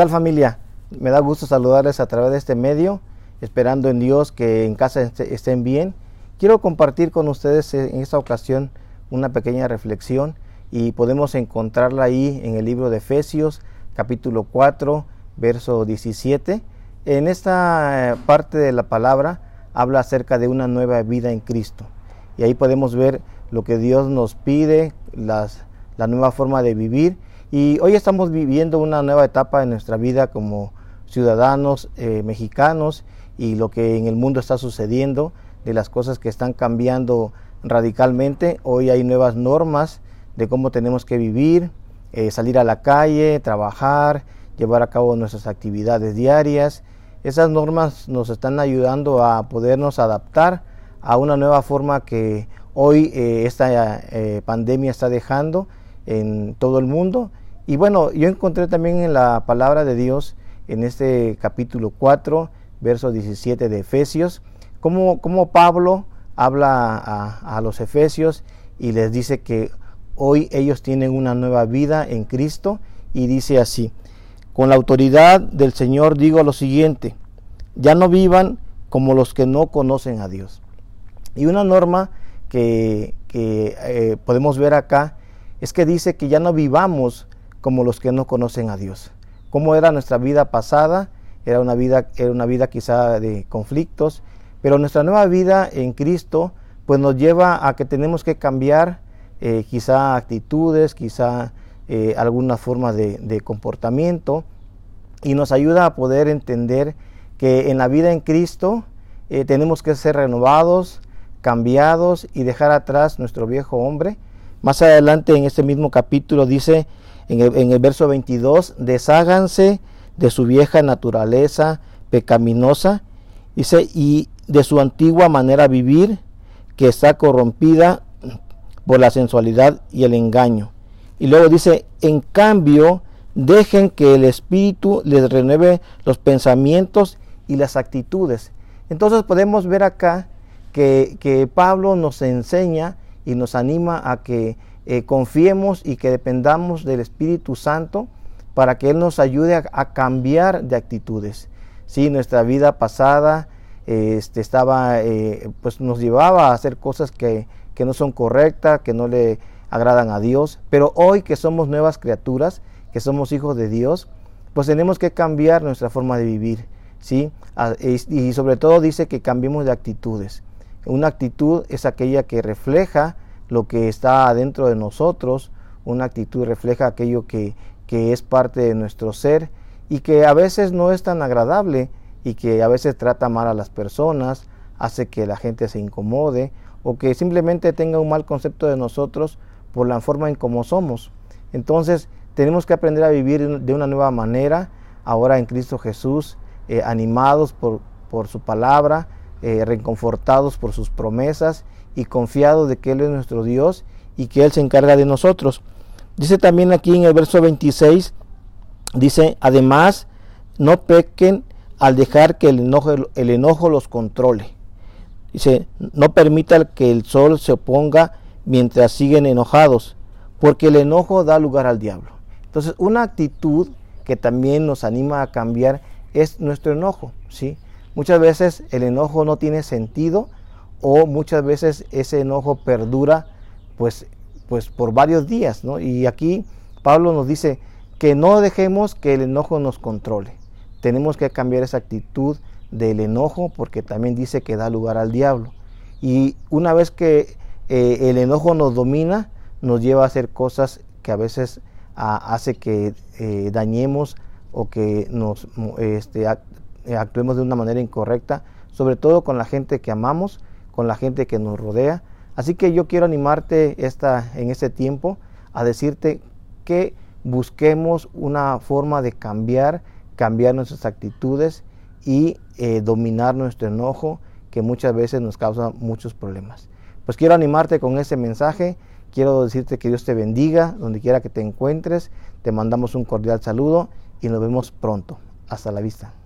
tal familia? Me da gusto saludarles a través de este medio, esperando en Dios que en casa estén bien. Quiero compartir con ustedes en esta ocasión una pequeña reflexión y podemos encontrarla ahí en el libro de Efesios capítulo 4 verso 17. En esta eh, parte de la palabra habla acerca de una nueva vida en Cristo y ahí podemos ver lo que Dios nos pide, la nueva forma de vivir y hoy estamos viviendo una nueva etapa en nuestra vida como ciudadanos eh, mexicanos y lo que en el mundo está sucediendo, de las cosas que están cambiando radicalmente. Hoy hay nuevas normas de cómo tenemos que vivir, eh, salir a la calle, trabajar, llevar a cabo nuestras actividades diarias. Esas normas nos están ayudando a podernos adaptar a una nueva forma que hoy eh, esta pandemia está dejando en todo el mundo y bueno, yo encontré también en la palabra de Dios, en este capítulo 4, verso 17 de Efesios, cómo, Pablo habla a, los Efesios y les dice que hoy ellos tienen una nueva vida en Cristo y dice así, con la autoridad del Señor digo lo siguiente, ya no vivan como los que no conocen a Dios. Y una norma que, eh, podemos ver acá es que dice que ya no vivamos como los que no conocen a Dios. ¿Cómo era nuestra vida pasada? Era una vida, era una vida quizá de conflictos, pero nuestra nueva vida en Cristo pues nos lleva a que tenemos que cambiar eh, quizá actitudes, quizá eh, alguna forma de, comportamiento y nos ayuda a poder entender que en la vida en Cristo eh, tenemos que ser renovados, cambiados y dejar atrás nuestro viejo hombre. Más adelante en este mismo capítulo dice en el, verso 22, desháganse de su vieja naturaleza pecaminosa, dice, y de su antigua manera de vivir, que está corrompida por la sensualidad y el engaño. Y luego dice, en cambio, dejen que el Espíritu les renueve los pensamientos y las actitudes. Entonces podemos ver acá que, que Pablo nos enseña y nos anima a que eh, confiemos y que dependamos del Espíritu Santo para que Él nos ayude a, cambiar de actitudes. Si nuestra vida pasada este, estaba, eh, pues nos llevaba a hacer cosas que, que no son correctas, que no le agradan a Dios, pero hoy que somos nuevas criaturas, que somos hijos de Dios, pues tenemos que cambiar nuestra forma de vivir, ¿sí? Y sobre todo dice que cambiemos de actitudes. Una actitud es aquella que refleja lo que está adentro de nosotros, una actitud refleja aquello que, es parte de nuestro ser y que a veces no es tan agradable y que a veces trata mal a las personas, hace que la gente se incomode o que simplemente tenga un mal concepto de nosotros por la forma en cómo somos. Entonces tenemos que aprender a vivir de una nueva manera, ahora en Cristo Jesús, eh, animados por, por, su palabra, eh, reconfortados por sus promesas y confiados de que Él es nuestro Dios y que Él se encarga de nosotros. Dice también aquí en el verso 26, dice, además, no pequen al dejar que el enojo, el enojo los controle. Dice, no permita que el sol se oponga mientras siguen enojados, porque el enojo da lugar al diablo. Entonces, una actitud que también nos anima a cambiar es nuestro enojo, ¿sí? Muchas veces el enojo no tiene sentido o muchas veces ese enojo perdura pues, pues por varios días. ¿no? Y aquí Pablo nos dice que no dejemos que el enojo nos controle. Tenemos que cambiar esa actitud del enojo porque también dice que da lugar al diablo. Y una vez que eh, el enojo nos domina, nos lleva a hacer cosas que a veces hace que eh, dañemos o que nos este, actuemos de una manera incorrecta, sobre todo con la gente que amamos con la gente que nos rodea. Así que yo quiero animarte esta, en este tiempo a decirte que busquemos una forma de cambiar, cambiar nuestras actitudes y eh, dominar nuestro enojo que muchas veces nos causa muchos problemas. Pues quiero animarte con ese mensaje, quiero decirte que Dios te bendiga donde quiera que te encuentres, te mandamos un cordial saludo y nos vemos pronto. Hasta la vista.